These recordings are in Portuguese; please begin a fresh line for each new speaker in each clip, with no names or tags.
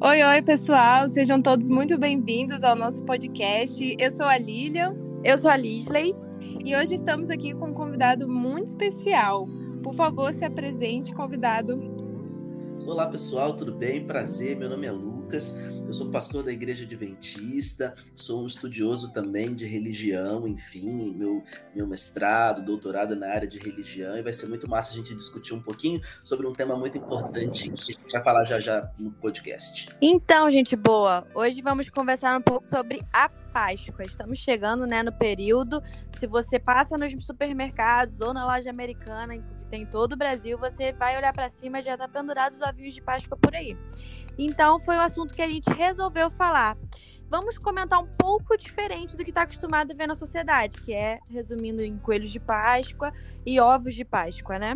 Oi, oi, pessoal. Sejam todos muito bem-vindos ao nosso podcast. Eu sou a Lilian.
Eu sou a Lisley.
E hoje estamos aqui com um convidado muito especial. Por favor, se apresente, convidado.
Olá, pessoal, tudo bem? Prazer, meu nome é Lucas. Eu sou pastor da Igreja Adventista, sou um estudioso também de religião, enfim, meu, meu mestrado, doutorado na área de religião, e vai ser muito massa a gente discutir um pouquinho sobre um tema muito importante que a gente vai falar já já no podcast.
Então, gente boa, hoje vamos conversar um pouco sobre a Páscoa. Estamos chegando né, no período. Se você passa nos supermercados ou na loja americana, tem todo o Brasil, você vai olhar para cima e já está pendurado os ovinhos de Páscoa por aí. Então foi o assunto que a gente resolveu falar. Vamos comentar um pouco diferente do que está acostumado a ver na sociedade, que é, resumindo, em coelhos de Páscoa e ovos de Páscoa, né?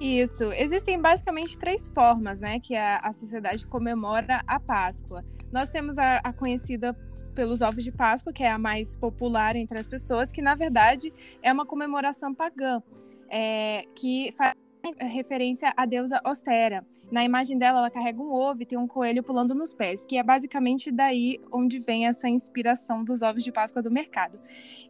Isso. Existem basicamente três formas, né, que a, a sociedade comemora a Páscoa. Nós temos a, a, conhecida pelos ovos de Páscoa, que é a mais popular entre as pessoas, que na verdade é uma comemoração pagã, é, que faz referência à deusa Ostera. Na imagem dela, ela carrega um ovo e tem um coelho pulando nos pés, que é basicamente daí onde vem essa inspiração dos ovos de Páscoa do mercado.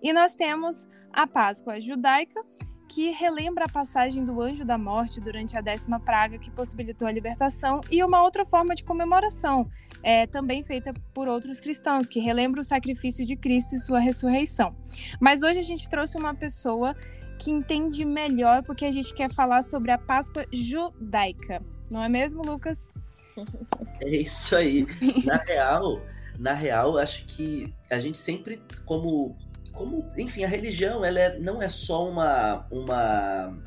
E nós temos a Páscoa judaica, que relembra a passagem do anjo da morte durante a décima praga que possibilitou a libertação, e uma outra forma de comemoração, é, também feita por outros cristãos, que relembra o sacrifício de Cristo e sua ressurreição. Mas hoje a gente trouxe uma pessoa que entende melhor, porque a gente quer falar sobre a Páscoa judaica. Não é mesmo, Lucas?
É isso aí. Na real, na real, acho que a gente sempre, como, como, enfim, a religião, ela é, não é só uma, uma,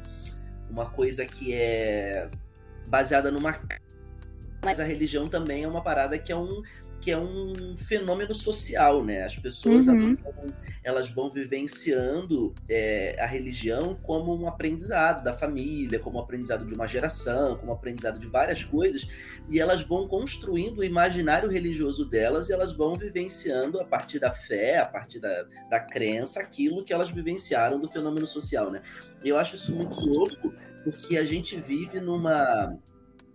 uma coisa que é baseada numa mas a religião também é uma parada que é um, que é um fenômeno social, né? As pessoas uhum. elas, elas, vão vivenciando é, a religião como um aprendizado da família, como um aprendizado de uma geração, como um aprendizado de várias coisas, e elas vão construindo o imaginário religioso delas e elas vão vivenciando a partir da fé, a partir da, da crença, aquilo que elas vivenciaram do fenômeno social, né? Eu acho isso muito louco, porque a gente vive numa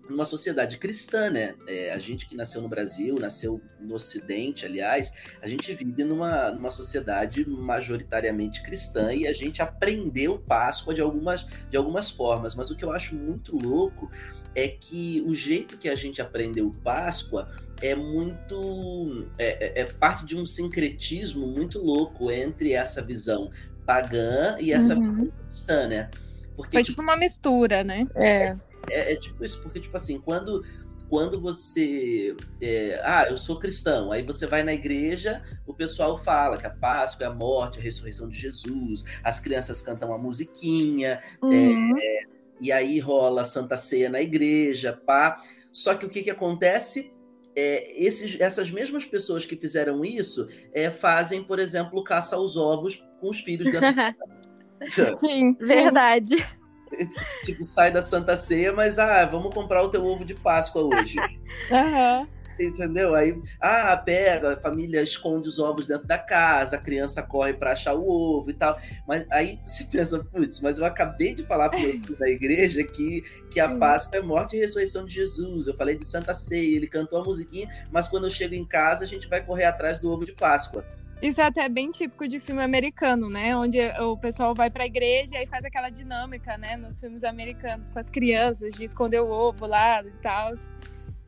numa sociedade cristã, né? É, a gente que nasceu no Brasil, nasceu no Ocidente, aliás, a gente vive numa, numa sociedade majoritariamente cristã e a gente aprendeu Páscoa de algumas, de algumas formas. Mas o que eu acho muito louco é que o jeito que a gente aprendeu Páscoa é muito. É, é, é parte de um sincretismo muito louco entre essa visão pagã e essa uhum. visão cristã, né?
Porque, Foi tipo, tipo uma mistura, né?
É é, é, tipo isso, porque, tipo assim, quando, quando você. É, ah, eu sou cristão, aí você vai na igreja, o pessoal fala que a Páscoa é a morte, a ressurreição de Jesus, as crianças cantam uma musiquinha, uhum. é, e aí rola Santa Ceia na igreja, pá. Só que o que, que acontece? É, esses, essas mesmas pessoas que fizeram isso é, fazem, por exemplo, caça aos ovos com os filhos
dentro Sim, verdade.
tipo, sai da Santa Ceia, mas ah, vamos comprar o teu ovo de Páscoa hoje.
Uhum.
Entendeu? Aí, ah, pega, a família esconde os ovos dentro da casa, a criança corre para achar o ovo e tal. Mas aí você pensa, putz, mas eu acabei de falar da igreja que, que a Páscoa é morte e ressurreição de Jesus. Eu falei de Santa Ceia, ele cantou a musiquinha, mas quando eu chego em casa, a gente vai correr atrás do ovo de Páscoa.
Isso é até bem típico de filme americano, né? Onde o pessoal vai pra igreja e faz aquela dinâmica, né? Nos filmes americanos, com as crianças, de esconder o ovo lá e tal.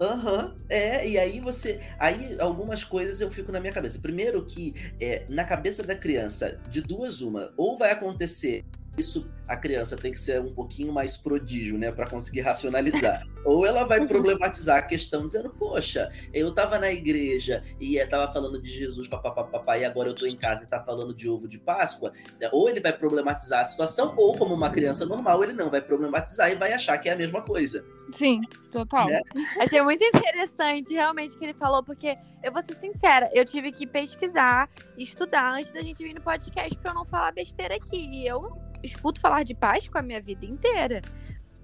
Aham, uhum, é, e aí você. Aí algumas coisas eu fico na minha cabeça. Primeiro que é, na cabeça da criança, de duas uma, ou vai acontecer isso a criança tem que ser um pouquinho mais prodígio, né, para conseguir racionalizar. Ou ela vai problematizar a questão dizendo, poxa, eu tava na igreja e tava falando de Jesus, papapá, e agora eu tô em casa e tá falando de ovo de Páscoa. Ou ele vai problematizar a situação, ou como uma criança normal, ele não vai problematizar e vai achar que é a mesma coisa.
Sim, total. Né?
Achei muito interessante realmente o que ele falou, porque eu vou ser sincera, eu tive que pesquisar, estudar antes da gente vir no podcast para não falar besteira aqui. E eu escuto falar de Páscoa a minha vida inteira.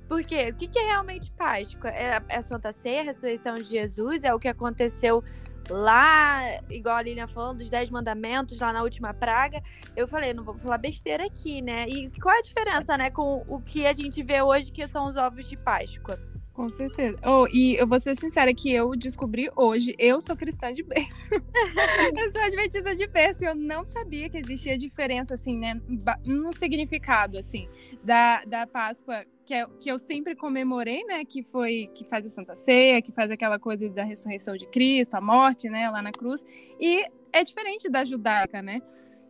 Porque o que, que é realmente Páscoa? É, é Santa Ceia, a ressurreição de Jesus, é o que aconteceu lá, igual a Lilian falando, dos Dez Mandamentos, lá na última praga. Eu falei, não vou falar besteira aqui, né? E qual é a diferença, né, com o que a gente vê hoje, que são os ovos de Páscoa?
Com certeza. Oh, e eu vou ser sincera que eu descobri hoje, eu sou cristã de berço. eu sou adventista de berço e eu não sabia que existia diferença, assim, né, no significado, assim, da, da Páscoa que, é, que eu sempre comemorei, né, que foi, que faz a Santa Ceia, que faz aquela coisa da ressurreição de Cristo, a morte, né, lá na cruz, e é diferente da judaica, né,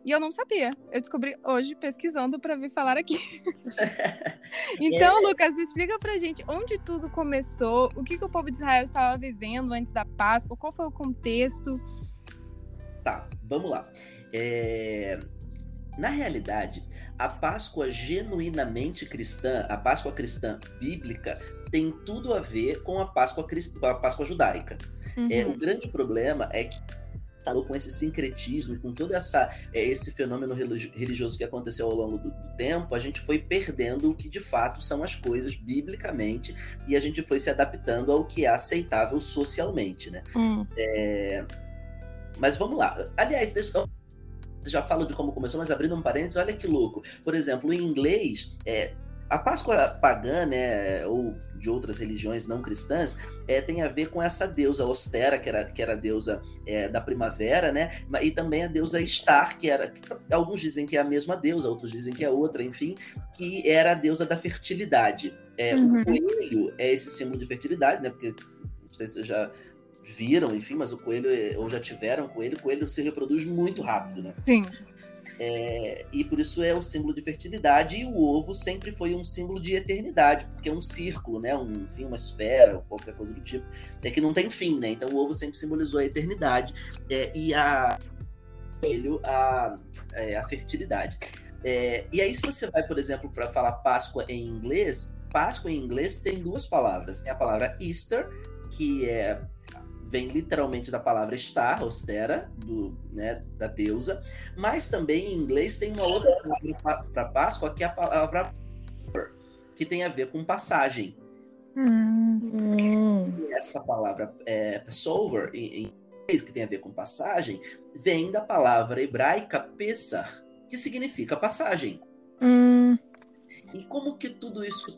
e eu não sabia. Eu descobri hoje pesquisando para vir falar aqui. então, é... Lucas, explica pra gente onde tudo começou, o que, que o povo de Israel estava vivendo antes da Páscoa, qual foi o contexto.
Tá, vamos lá. É... Na realidade, a Páscoa genuinamente cristã, a Páscoa cristã bíblica, tem tudo a ver com a Páscoa, crist... a Páscoa judaica. Uhum. É, o uhum. grande problema é que com esse sincretismo e com todo essa, é, esse fenômeno religioso que aconteceu ao longo do, do, tempo, a gente foi perdendo o que de fato são as coisas biblicamente e a gente foi se adaptando ao que é aceitável socialmente, né? Hum. É... Mas vamos lá. Aliás, deixa já falo de como começou, mas abrindo um parênteses, olha que louco. Por exemplo, em inglês, é, a Páscoa pagã, né, ou de outras religiões não cristãs, é, tem a ver com essa deusa Ostera, que era, que era a deusa é, da primavera, né, e também a deusa Star, que era, que alguns dizem que é a mesma deusa, outros dizem que é outra, enfim, que era a deusa da fertilidade. É, uhum. O coelho é esse símbolo de fertilidade, né, porque não sei se vocês já viram, enfim, mas o coelho, ou já tiveram coelho, o coelho se reproduz muito rápido, né?
Sim.
É, e por isso é o símbolo de fertilidade, e o ovo sempre foi um símbolo de eternidade, porque é um círculo, né? Um, enfim, uma esfera, qualquer coisa do tipo, é que não tem fim, né? Então o ovo sempre simbolizou a eternidade é, e a ele a, é, a fertilidade. É, e aí, se você vai, por exemplo, para falar Páscoa em inglês, Páscoa em inglês tem duas palavras. Tem a palavra Easter, que é vem literalmente da palavra star, austera, do, né, da deusa, mas também em inglês tem uma outra palavra para Páscoa que é a palavra que tem a ver com passagem.
Hum.
E essa palavra é, Passover, em, em inglês, que tem a ver com passagem, vem da palavra hebraica Pesach, que significa passagem.
Hum.
E como que tudo isso,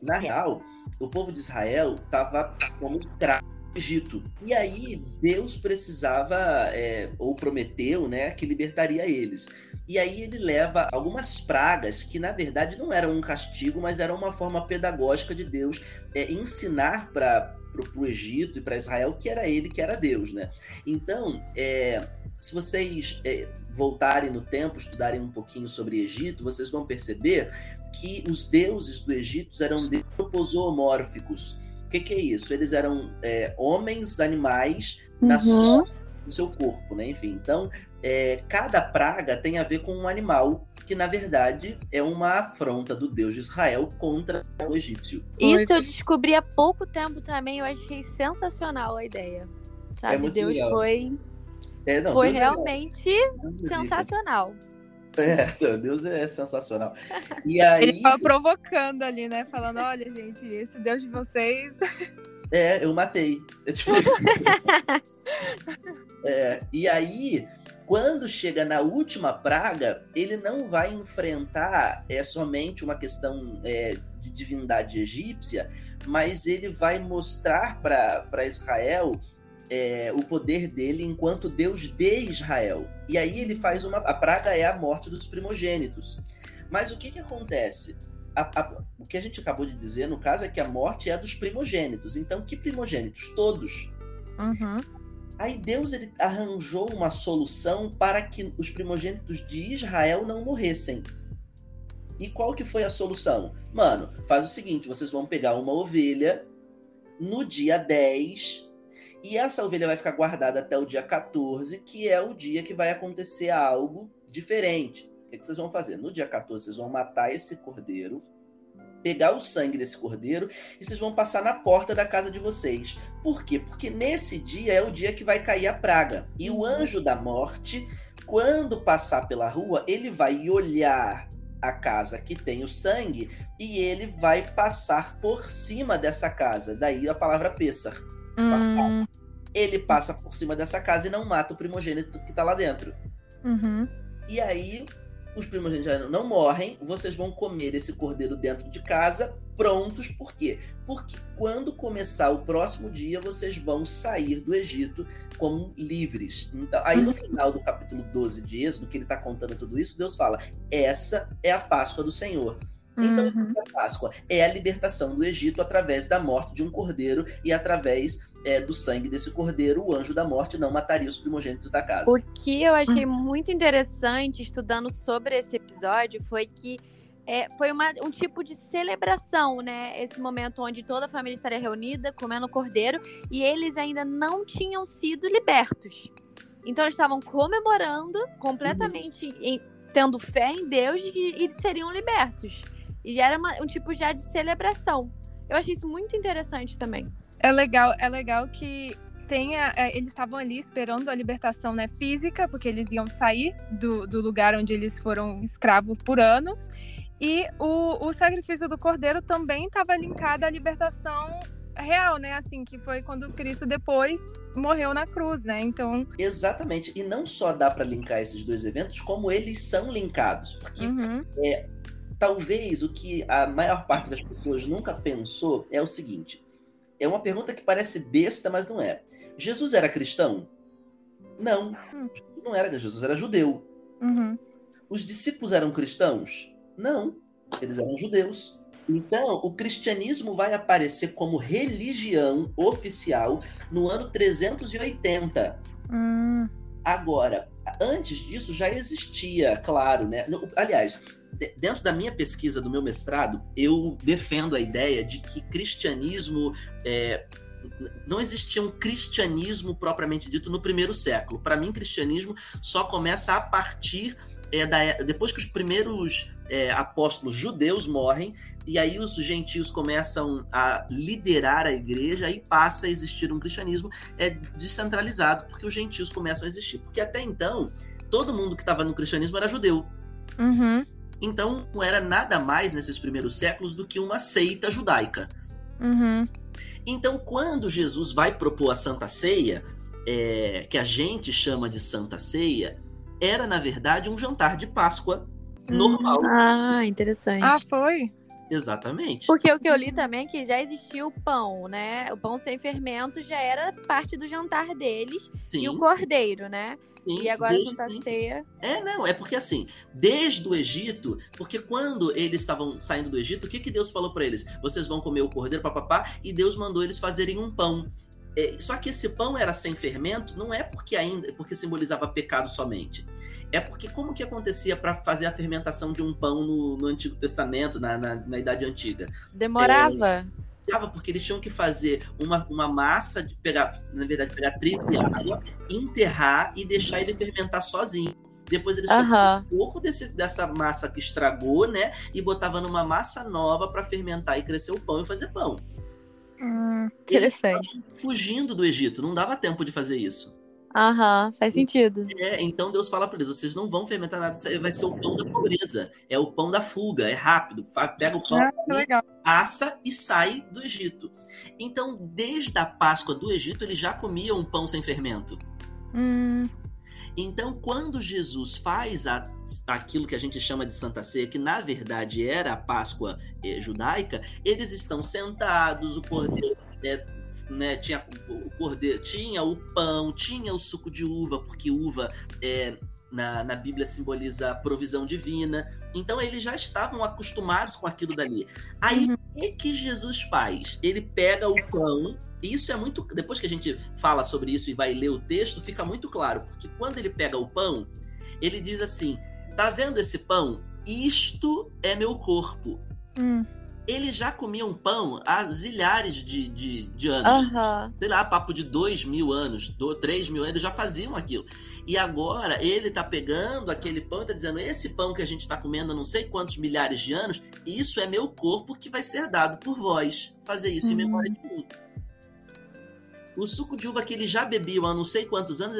na real, o povo de Israel estava como escravo Egito. E aí Deus precisava, é, ou prometeu, né, que libertaria eles. E aí ele leva algumas pragas que na verdade não eram um castigo, mas eram uma forma pedagógica de Deus é, ensinar para o Egito e para Israel que era ele que era Deus, né? Então, é, se vocês é, voltarem no tempo, estudarem um pouquinho sobre Egito, vocês vão perceber que os deuses do Egito eram deuses o que, que, é isso? Eles eram é, homens, animais na uhum. sua, no seu corpo, né? Enfim, então é, cada praga tem a ver com um animal que na verdade é uma afronta do Deus de Israel contra o egípcio.
Isso eu descobri há pouco tempo também. Eu achei sensacional a ideia. Sabe? É Deus legal. foi é, não, foi Deus é realmente é sensacional.
É, Deus é sensacional. E aí...
Ele tava provocando ali, né? Falando, olha, gente, esse Deus de vocês.
É, eu matei. É tipo isso. é, e aí, quando chega na última praga, ele não vai enfrentar é, somente uma questão é, de divindade egípcia, mas ele vai mostrar para Israel é, o poder dele enquanto Deus de Israel. E aí ele faz uma. A praga é a morte dos primogênitos. Mas o que, que acontece? A, a, o que a gente acabou de dizer, no caso, é que a morte é dos primogênitos. Então, que primogênitos? Todos.
Uhum.
Aí Deus ele arranjou uma solução para que os primogênitos de Israel não morressem. E qual que foi a solução? Mano, faz o seguinte: vocês vão pegar uma ovelha no dia 10 e essa ovelha vai ficar guardada até o dia 14, que é o dia que vai acontecer algo diferente. O que, vocês vão fazer? No dia 14, vocês vão matar esse cordeiro, pegar o sangue desse cordeiro e vocês vão passar na porta da casa de vocês. Por quê? Porque nesse dia é o dia que vai cair a praga. E o anjo da morte, quando passar pela rua, ele vai olhar a casa que tem o sangue e ele vai passar por cima dessa casa. Daí a palavra Pessar. Hum. Ele passa por cima dessa casa e não mata o primogênito que tá lá dentro.
Uhum.
E aí os primogênitos não morrem, vocês vão comer esse cordeiro dentro de casa, prontos, por quê? Porque quando começar o próximo dia, vocês vão sair do Egito como livres. Então, aí no final do capítulo 12 de Êxodo, que ele está contando tudo isso, Deus fala: essa é a Páscoa do Senhor. Então, uhum. a Páscoa é a libertação do Egito através da morte de um cordeiro e através é, do sangue desse cordeiro, o anjo da morte não mataria os primogênitos da casa.
O que eu achei uhum. muito interessante estudando sobre esse episódio foi que é, foi uma, um tipo de celebração, né? Esse momento onde toda a família estaria reunida, comendo cordeiro, e eles ainda não tinham sido libertos. Então eles estavam comemorando completamente, uhum. em, tendo fé em Deus e, e seriam libertos. E já era uma, um tipo já de celebração. Eu achei isso muito interessante também.
É legal, é legal que tenha, é, eles estavam ali esperando a libertação né, física, porque eles iam sair do, do lugar onde eles foram escravos por anos. E o, o sacrifício do cordeiro também estava linkado à libertação real, né? Assim, que foi quando Cristo depois morreu na cruz, né? Então.
Exatamente. E não só dá para linkar esses dois eventos, como eles são linkados. Porque uhum. é, talvez o que a maior parte das pessoas nunca pensou é o seguinte: é uma pergunta que parece besta, mas não é. Jesus era cristão? Não. Hum. Não era, Jesus era judeu.
Uhum.
Os discípulos eram cristãos? Não. Eles eram judeus. Então, o cristianismo vai aparecer como religião oficial no ano 380.
Hum.
Agora, antes disso já existia, claro, né? Aliás, dentro da minha pesquisa do meu mestrado, eu defendo a ideia de que cristianismo é, não existia um cristianismo propriamente dito no primeiro século. Para mim, cristianismo só começa a partir é, da, depois que os primeiros é, apóstolos judeus morrem e aí os gentios começam a liderar a igreja aí passa a existir um cristianismo é descentralizado porque os gentios começam a existir porque até então todo mundo que estava no cristianismo era judeu
uhum.
Então, não era nada mais nesses primeiros séculos do que uma seita judaica.
Uhum.
Então, quando Jesus vai propor a Santa Ceia, é, que a gente chama de Santa Ceia, era na verdade um jantar de Páscoa hum. normal.
Ah, interessante.
Ah, foi?
Exatamente.
Porque o que eu li também é que já existia o pão, né? O pão sem fermento já era parte do jantar deles. Sim. E o cordeiro, né? Sim, e agora desde, Santa Ceia.
É, não, é porque assim, desde o Egito, porque quando eles estavam saindo do Egito, o que, que Deus falou para eles? Vocês vão comer o cordeiro, papapá, e Deus mandou eles fazerem um pão. É, só que esse pão era sem fermento, não é porque ainda porque simbolizava pecado somente. É porque como que acontecia para fazer a fermentação de um pão no, no Antigo Testamento, na, na, na Idade Antiga?
Demorava. É,
porque eles tinham que fazer uma, uma massa de pegar, na verdade, pegar trigo e água, enterrar e deixar ele fermentar sozinho. Depois eles
uhum.
um pouco desse, dessa massa que estragou, né? E botava numa massa nova para fermentar e crescer o pão e fazer pão.
Hum, interessante.
Fugindo do Egito, não dava tempo de fazer isso.
Aham, faz sentido.
É, então Deus fala para eles: vocês não vão fermentar nada, vai ser o pão da pobreza, é o pão da fuga, é rápido, pega o pão,
ah,
assa e sai do Egito. Então, desde a Páscoa do Egito, eles já comiam pão sem fermento.
Hum.
Então, quando Jesus faz a, aquilo que a gente chama de Santa Ceia, que na verdade era a Páscoa eh, judaica, eles estão sentados, o cordeiro é, né, tinha o cordeiro, tinha o pão, tinha o suco de uva, porque uva é, na, na Bíblia simboliza a provisão divina. Então eles já estavam acostumados com aquilo dali. Aí uhum. o que, que Jesus faz? Ele pega o pão, e isso é muito. Depois que a gente fala sobre isso e vai ler o texto, fica muito claro, porque quando ele pega o pão, ele diz assim: tá vendo esse pão? Isto é meu corpo.
Hum
eles já comiam pão há zilhares de, de, de anos.
Uhum.
Sei lá, papo de dois mil anos, do, três mil anos, já faziam aquilo. E agora ele tá pegando aquele pão e tá dizendo: esse pão que a gente tá comendo há não sei quantos milhares de anos, isso é meu corpo que vai ser dado por vós. Fazer isso uhum. em memória de mim. O suco de uva que ele já bebeu há não sei quantos anos,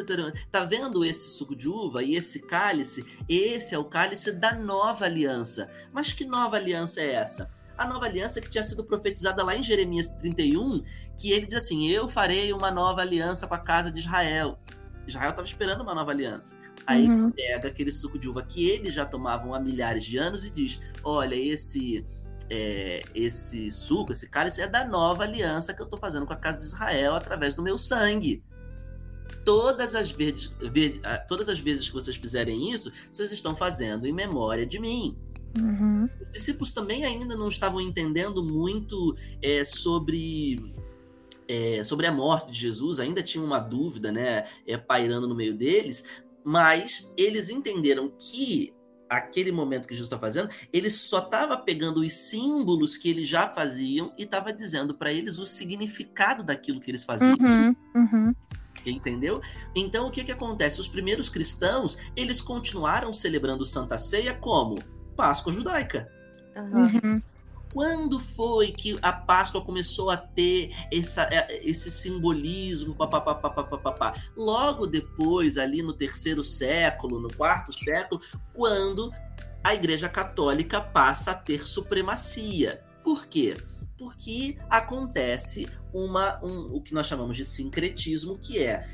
tá vendo esse suco de uva e esse cálice? Esse é o cálice da nova aliança. Mas que nova aliança é essa? A nova aliança que tinha sido profetizada lá em Jeremias 31, que ele diz assim: Eu farei uma nova aliança com a casa de Israel. Israel estava esperando uma nova aliança. Aí uhum. pega aquele suco de uva que eles já tomavam há milhares de anos e diz: olha, esse. É, esse suco, esse cálice é da nova aliança que eu estou fazendo com a casa de Israel através do meu sangue todas as vezes, ah, todas as vezes que vocês fizerem isso, vocês estão fazendo em memória de mim.
Uhum.
Os discípulos também ainda não estavam entendendo muito é, sobre é, sobre a morte de Jesus, ainda tinha uma dúvida, né, é, pairando no meio deles, mas eles entenderam que aquele momento que Jesus está fazendo, ele só estava pegando os símbolos que eles já faziam e estava dizendo para eles o significado daquilo que eles faziam.
Uhum, uhum.
Entendeu? Então o que, que acontece? Os primeiros cristãos eles continuaram celebrando Santa Ceia como Páscoa judaica.
Uhum.
Quando foi que a Páscoa começou a ter essa, é, esse simbolismo? Pá, Logo depois, ali no terceiro século, no quarto século, quando a Igreja Católica passa a ter supremacia. Por quê? Porque acontece uma, um, o que nós chamamos de sincretismo, que é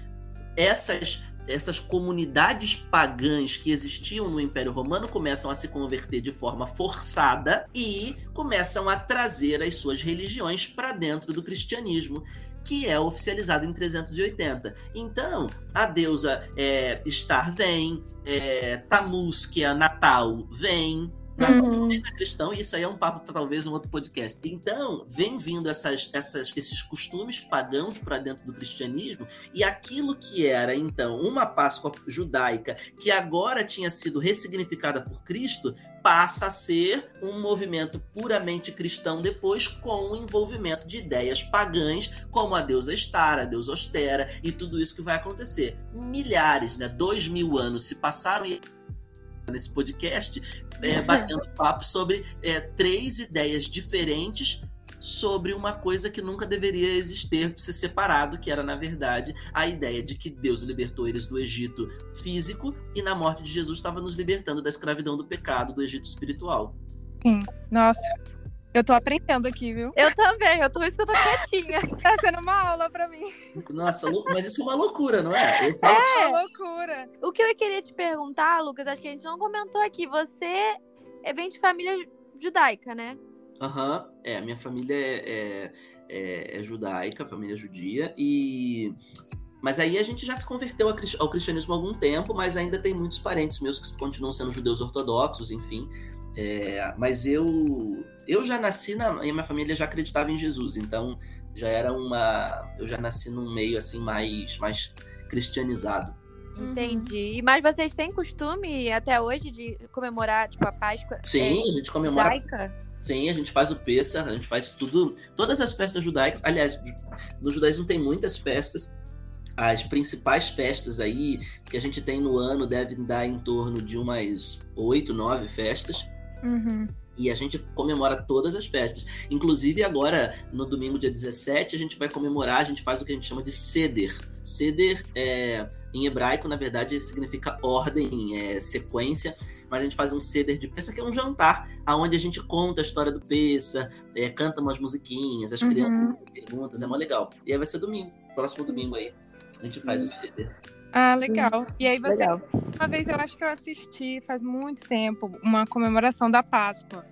essas essas comunidades pagãs que existiam no Império Romano começam a se converter de forma forçada e começam a trazer as suas religiões para dentro do cristianismo que é oficializado em 380. Então, a deusa é, Star vem, é, Tammuz, que é Natal, vem, Uhum. Cristão, e isso aí é um papo para talvez um outro podcast. Então, vem vindo essas, essas, esses costumes pagãos para dentro do cristianismo, e aquilo que era, então, uma Páscoa judaica, que agora tinha sido ressignificada por Cristo, passa a ser um movimento puramente cristão depois, com o envolvimento de ideias pagãs, como a deusa Star, a deusa Ostera, e tudo isso que vai acontecer. Milhares, né, dois mil anos se passaram e nesse podcast, é, batendo papo sobre é, três ideias diferentes sobre uma coisa que nunca deveria existir, ser separado, que era, na verdade, a ideia de que Deus libertou eles do Egito físico e na morte de Jesus estava nos libertando da escravidão do pecado do Egito espiritual.
Sim, nossa. Eu tô aprendendo aqui, viu?
Eu também, eu tô isso que eu tô quietinha.
tá sendo uma aula pra mim.
Nossa, mas isso é uma loucura, não é?
Eu falo... É, uma loucura.
O que eu queria te perguntar, Lucas, acho que a gente não comentou aqui. Você vem de família judaica, né?
Aham, uhum. é, a minha família é, é, é, judaica, família judia, e mas aí a gente já se converteu ao cristianismo há algum tempo, mas ainda tem muitos parentes meus que continuam sendo judeus ortodoxos, enfim. É, mas eu eu já nasci na minha família já acreditava em Jesus, então já era uma eu já nasci num meio assim mais mais cristianizado.
Entendi. Mas vocês têm costume até hoje de comemorar, tipo, a Páscoa?
Sim, é, a gente comemora. Judaica? Sim, a gente faz o Pessah, a gente faz tudo. Todas as festas judaicas. Aliás, nos judaísmo tem muitas festas. As principais festas aí que a gente tem no ano devem dar em torno de umas oito, nove festas.
Uhum.
E a gente comemora todas as festas. Inclusive, agora, no domingo, dia 17, a gente vai comemorar, a gente faz o que a gente chama de Seder. Seder, é, em hebraico, na verdade, significa ordem, é, sequência. Mas a gente faz um Seder de Pessa, que é um jantar, aonde a gente conta a história do Pessa, é, canta umas musiquinhas, as crianças uhum. perguntas, é mó legal. E aí vai ser domingo, próximo domingo aí. A gente faz o Seder.
Ah, legal. E aí você. Legal. Uma vez eu acho que eu assisti faz muito tempo uma comemoração da Páscoa.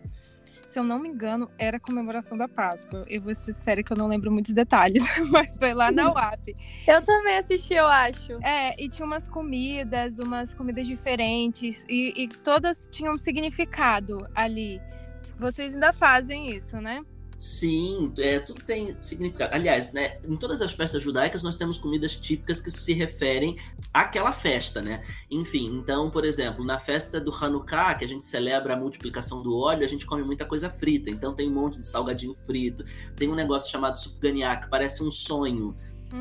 Se eu não me engano, era a comemoração da Páscoa. Eu vou ser séria que eu não lembro muitos detalhes, mas foi lá na UAP.
Eu também assisti, eu acho.
É, e tinha umas comidas, umas comidas diferentes, e, e todas tinham um significado ali. Vocês ainda fazem isso, né?
Sim, é, tudo tem significado. Aliás, né, em todas as festas judaicas nós temos comidas típicas que se referem àquela festa, né? Enfim, então, por exemplo, na festa do Hanukkah, que a gente celebra a multiplicação do óleo, a gente come muita coisa frita. Então tem um monte de salgadinho frito. Tem um negócio chamado sufganiá, que parece um sonho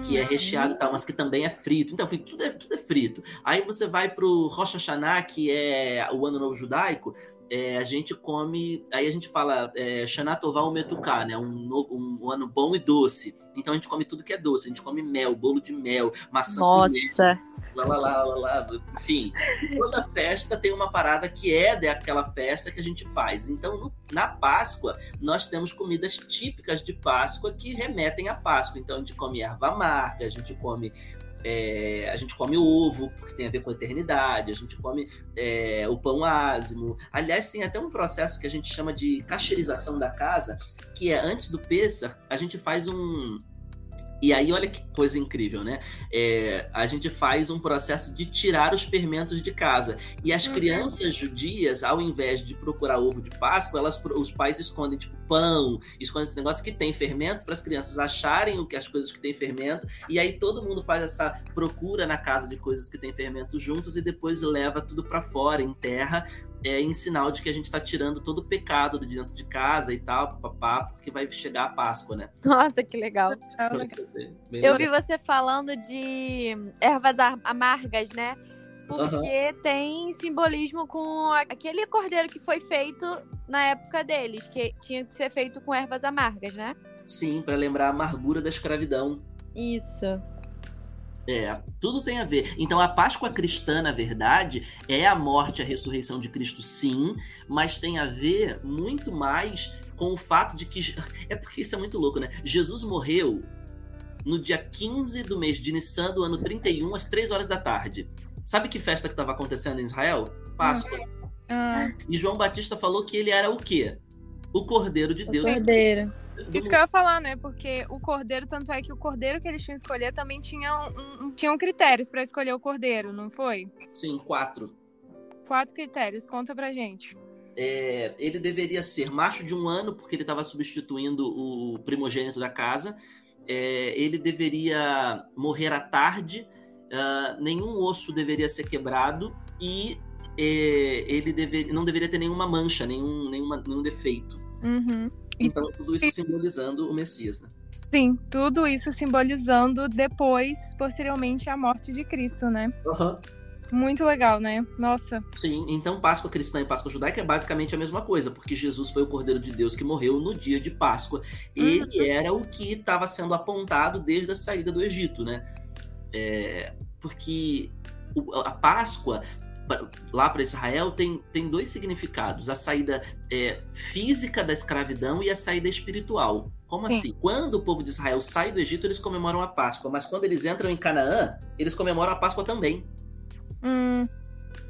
que é recheado e tal, mas que também é frito. Então, tudo é, tudo é frito. Aí você vai pro Rosh Hashanah, que é o Ano Novo Judaico, é, a gente come, aí a gente fala é, Shanatová Metuká, né? Um, novo, um, ano bom e doce. Então a gente come tudo que é doce. A gente come mel, bolo de mel, maçã
Nossa.
lá, lá, lá, lá, lá. Enfim, toda festa tem uma parada que é daquela festa que a gente faz. Então, no, na Páscoa, nós temos comidas típicas de Páscoa que remetem à Páscoa. Então, a gente come erva amarga, a gente come é, a gente come ovo, porque tem a ver com a eternidade, a gente come é, o pão ázimo. Aliás, tem até um processo que a gente chama de cacherização da casa, que é antes do Pêssar, a gente faz um, e aí, olha que coisa incrível, né? É, a gente faz um processo de tirar os fermentos de casa. E as uhum. crianças judias, ao invés de procurar ovo de Páscoa, elas, os pais escondem, tipo, pão, escondem esse negócio que tem fermento, para as crianças acharem o que as coisas que têm fermento. E aí todo mundo faz essa procura na casa de coisas que têm fermento juntos e depois leva tudo para fora, em terra, é, em sinal de que a gente está tirando todo o pecado de dentro de casa e tal, papá, porque vai chegar a Páscoa, né?
Nossa, que legal. Eu vi você falando de ervas amargas, né? Porque uhum. tem simbolismo com aquele cordeiro que foi feito na época deles, que tinha que ser feito com ervas amargas, né?
Sim, para lembrar a amargura da escravidão.
Isso.
É, tudo tem a ver. Então a Páscoa cristã, na verdade, é a morte e a ressurreição de Cristo, sim, mas tem a ver muito mais com o fato de que. É porque isso é muito louco, né? Jesus morreu no dia 15 do mês de Nissan do ano 31, às 3 horas da tarde. Sabe que festa que estava acontecendo em Israel? Páscoa. Ah. E João Batista falou que ele era o quê? O Cordeiro de Deus.
O Cordeiro.
Isso que eu ia falar, né? Porque o cordeiro, tanto é que o cordeiro que eles tinham que escolher também tinha um, um, tinham critérios para escolher o cordeiro, não foi?
Sim, quatro.
Quatro critérios, conta pra gente.
É, ele deveria ser macho de um ano, porque ele estava substituindo o primogênito da casa. É, ele deveria morrer à tarde, uh, nenhum osso deveria ser quebrado e é, ele deve, não deveria ter nenhuma mancha, nenhum, nenhuma, nenhum defeito.
Uhum.
Então, tudo isso simbolizando o Messias, né?
Sim, tudo isso simbolizando depois, posteriormente, a morte de Cristo, né?
Uhum.
Muito legal, né? Nossa.
Sim, então Páscoa cristã e Páscoa judaica é basicamente a mesma coisa, porque Jesus foi o Cordeiro de Deus que morreu no dia de Páscoa. Ele uhum. era o que estava sendo apontado desde a saída do Egito, né? É, porque a Páscoa lá para Israel tem, tem dois significados: a saída é, física da escravidão e a saída espiritual. Como Sim. assim? Quando o povo de Israel sai do Egito, eles comemoram a Páscoa, mas quando eles entram em Canaã, eles comemoram a Páscoa também.
Hum.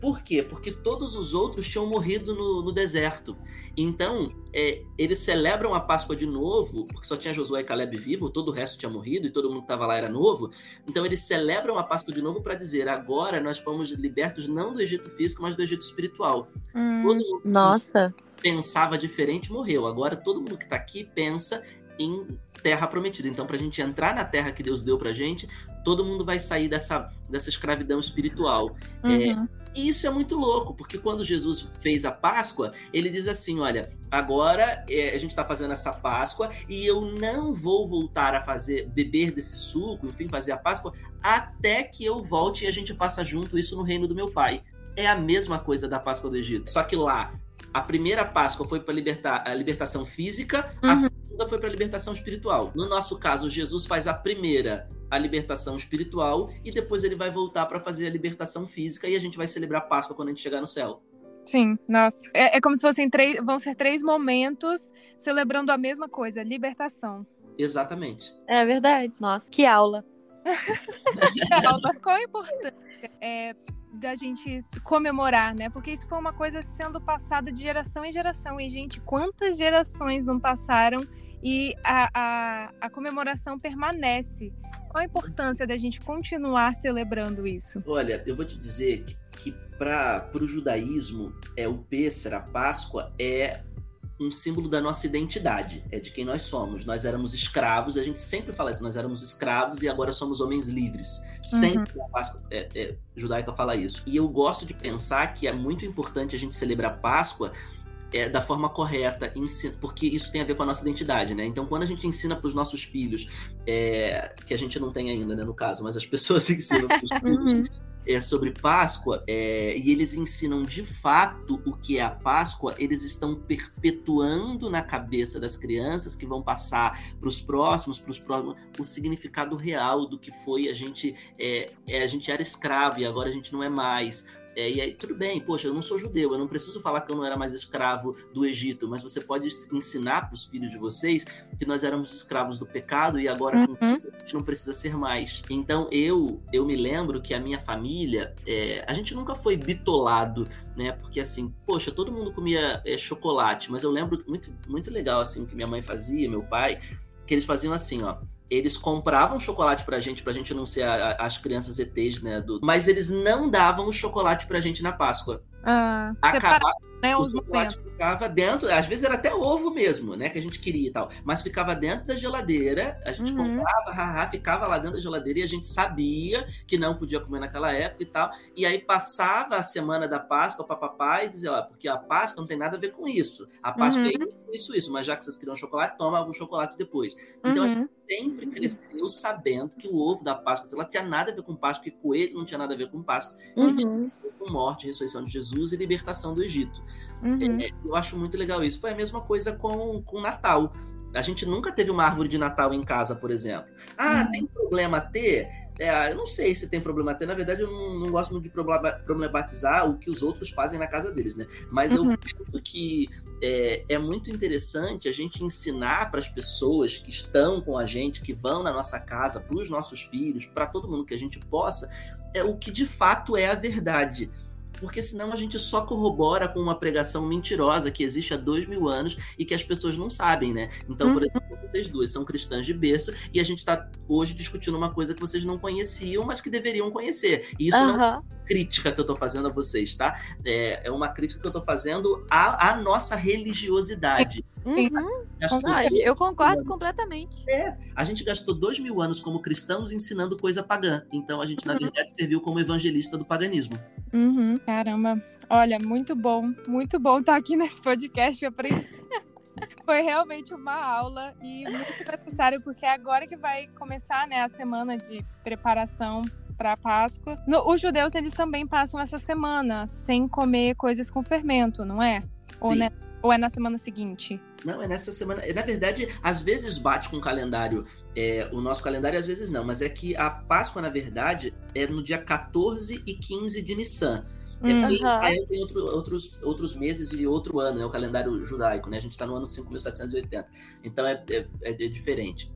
Por quê? Porque todos os outros tinham morrido no, no deserto. Então, é, eles celebram a Páscoa de novo, porque só tinha Josué e Caleb vivo, todo o resto tinha morrido e todo mundo que estava lá era novo. Então, eles celebram a Páscoa de novo para dizer: agora nós fomos libertos não do Egito físico, mas do Egito espiritual.
Hum, todo mundo nossa.
pensava diferente morreu. Agora, todo mundo que está aqui pensa em terra prometida. Então, para a gente entrar na terra que Deus deu para gente, todo mundo vai sair dessa, dessa escravidão espiritual. É, uhum. É, e isso é muito louco, porque quando Jesus fez a Páscoa, ele diz assim: olha, agora é, a gente está fazendo essa Páscoa e eu não vou voltar a fazer, beber desse suco, enfim, fazer a Páscoa, até que eu volte e a gente faça junto isso no reino do meu Pai. É a mesma coisa da Páscoa do Egito. Só que lá, a primeira Páscoa foi para libertar a libertação física, uhum. a segunda foi para a libertação espiritual. No nosso caso, Jesus faz a primeira a libertação espiritual e depois ele vai voltar para fazer a libertação física e a gente vai celebrar Páscoa quando a gente chegar no céu.
Sim, nossa. É, é como se fossem três, vão ser três momentos celebrando a mesma coisa, libertação.
Exatamente.
É verdade. Nossa, que aula.
Qual a importância é, da gente comemorar, né? Porque isso foi uma coisa sendo passada de geração em geração. E, gente, quantas gerações não passaram e a, a, a comemoração permanece? Qual a importância da gente continuar celebrando isso?
Olha, eu vou te dizer que, que para o judaísmo, é o Pêssar, a Páscoa, é um símbolo da nossa identidade, é de quem nós somos. Nós éramos escravos, a gente sempre fala isso, nós éramos escravos e agora somos homens livres. Sempre uhum. a Páscoa é, é, judaica fala isso. E eu gosto de pensar que é muito importante a gente celebrar Páscoa é, da forma correta, porque isso tem a ver com a nossa identidade, né? Então, quando a gente ensina para os nossos filhos, é, que a gente não tem ainda, né, no caso, mas as pessoas ensinam para os filhos, uhum. É, sobre Páscoa, é, e eles ensinam de fato o que é a Páscoa, eles estão perpetuando na cabeça das crianças que vão passar para os próximos, para os próximos, o significado real do que foi a gente. É, é, a gente era escravo e agora a gente não é mais. É, e aí, tudo bem, poxa, eu não sou judeu, eu não preciso falar que eu não era mais escravo do Egito, mas você pode ensinar para os filhos de vocês que nós éramos escravos do pecado e agora uhum. a gente não precisa ser mais. Então, eu eu me lembro que a minha família, é, a gente nunca foi bitolado, né? Porque assim, poxa, todo mundo comia é, chocolate, mas eu lembro muito, muito legal assim que minha mãe fazia, meu pai, que eles faziam assim, ó eles compravam chocolate pra gente, pra gente não ser as crianças ETs, né? Do... Mas eles não davam o chocolate pra gente na Páscoa.
Ah, Acabar, né,
o chocolate ficava dentro, às vezes era até ovo mesmo, né, que a gente queria e tal, mas ficava dentro da geladeira, a gente uhum. comprava, haha, ficava lá dentro da geladeira e a gente sabia que não podia comer naquela época e tal, e aí passava a semana da Páscoa para papai e dizia, ó, porque a Páscoa não tem nada a ver com isso, a Páscoa é uhum. é isso, isso, mas já que vocês queriam chocolate, toma algum chocolate depois. Então uhum. a gente sempre cresceu sabendo que o ovo da Páscoa, ela tinha nada a ver com Páscoa, que coelho não tinha nada a ver com Páscoa, uhum. e tinha com morte, ressurreição de Jesus e libertação do Egito. Uhum. É, eu acho muito legal isso. Foi a mesma coisa com o Natal. A gente nunca teve uma árvore de Natal em casa, por exemplo. Ah, uhum. tem problema ter? É, eu não sei se tem problema ter. Na verdade, eu não, não gosto muito de problematizar o que os outros fazem na casa deles, né? Mas uhum. eu penso que é, é, muito interessante a gente ensinar para as pessoas que estão com a gente, que vão na nossa casa, para os nossos filhos, para todo mundo que a gente possa, é o que de fato é a verdade porque senão a gente só corrobora com uma pregação mentirosa que existe há dois mil anos e que as pessoas não sabem, né? Então, uhum. por exemplo, vocês duas são cristãs de berço e a gente está hoje discutindo uma coisa que vocês não conheciam, mas que deveriam conhecer. E isso uhum. não é uma crítica que eu estou fazendo a vocês, tá? É, é uma crítica que eu estou fazendo à, à, nossa religiosidade.
Uhum. Ah, eu concordo completamente.
É, a gente gastou dois mil anos como cristãos ensinando coisa pagã. Então a gente, na uhum. verdade, serviu como evangelista do paganismo.
Uhum. Caramba, olha, muito bom, muito bom estar aqui nesse podcast. Eu aprendi. Foi realmente uma aula e muito necessário, porque é agora que vai começar né, a semana de preparação para a Páscoa. No, os judeus, eles também passam essa semana sem comer coisas com fermento, não é? Ou, né, ou é na semana seguinte?
Não, é nessa semana. Na verdade, às vezes bate com o calendário, é, o nosso calendário, às vezes não, mas é que a Páscoa, na verdade, é no dia 14 e 15 de Nissan. É uhum. Aí tem outro, outros, outros meses e outro ano, né? O calendário judaico, né? A gente está no ano 5.780. Então é, é, é, diferente.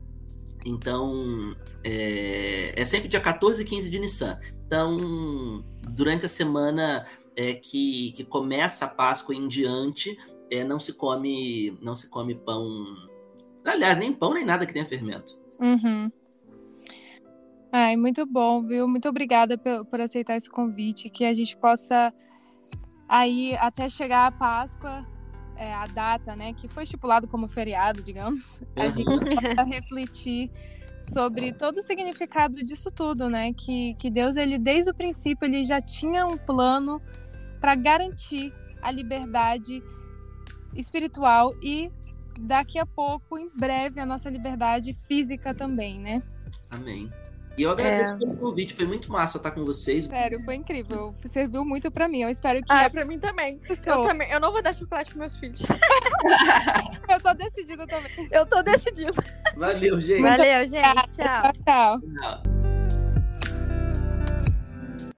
Então, é, é, sempre dia 14 e 15 de Nissan. Então, durante a semana é, que, que começa a Páscoa em diante, é, não se come não se come pão. Aliás, nem pão nem nada que tenha fermento.
Uhum. Ai, muito bom, viu? Muito obrigada por, por aceitar esse convite, que a gente possa aí até chegar a Páscoa, é, a data, né, que foi estipulado como feriado, digamos, a uhum. gente possa refletir sobre todo o significado disso tudo, né? Que, que Deus, ele desde o princípio, ele já tinha um plano para garantir a liberdade espiritual e daqui a pouco, em breve, a nossa liberdade física também, né?
Amém. E eu agradeço é... pelo convite, foi muito massa estar com vocês.
Sério, foi incrível. Serviu muito para mim. Eu espero que.
Ah, é pra mim também. Eu também. Eu não vou dar chocolate pros meus filhos.
eu tô decidida também.
Eu tô decidida.
Valeu, gente.
Valeu, gente. Tchau,
tchau. tchau. tchau.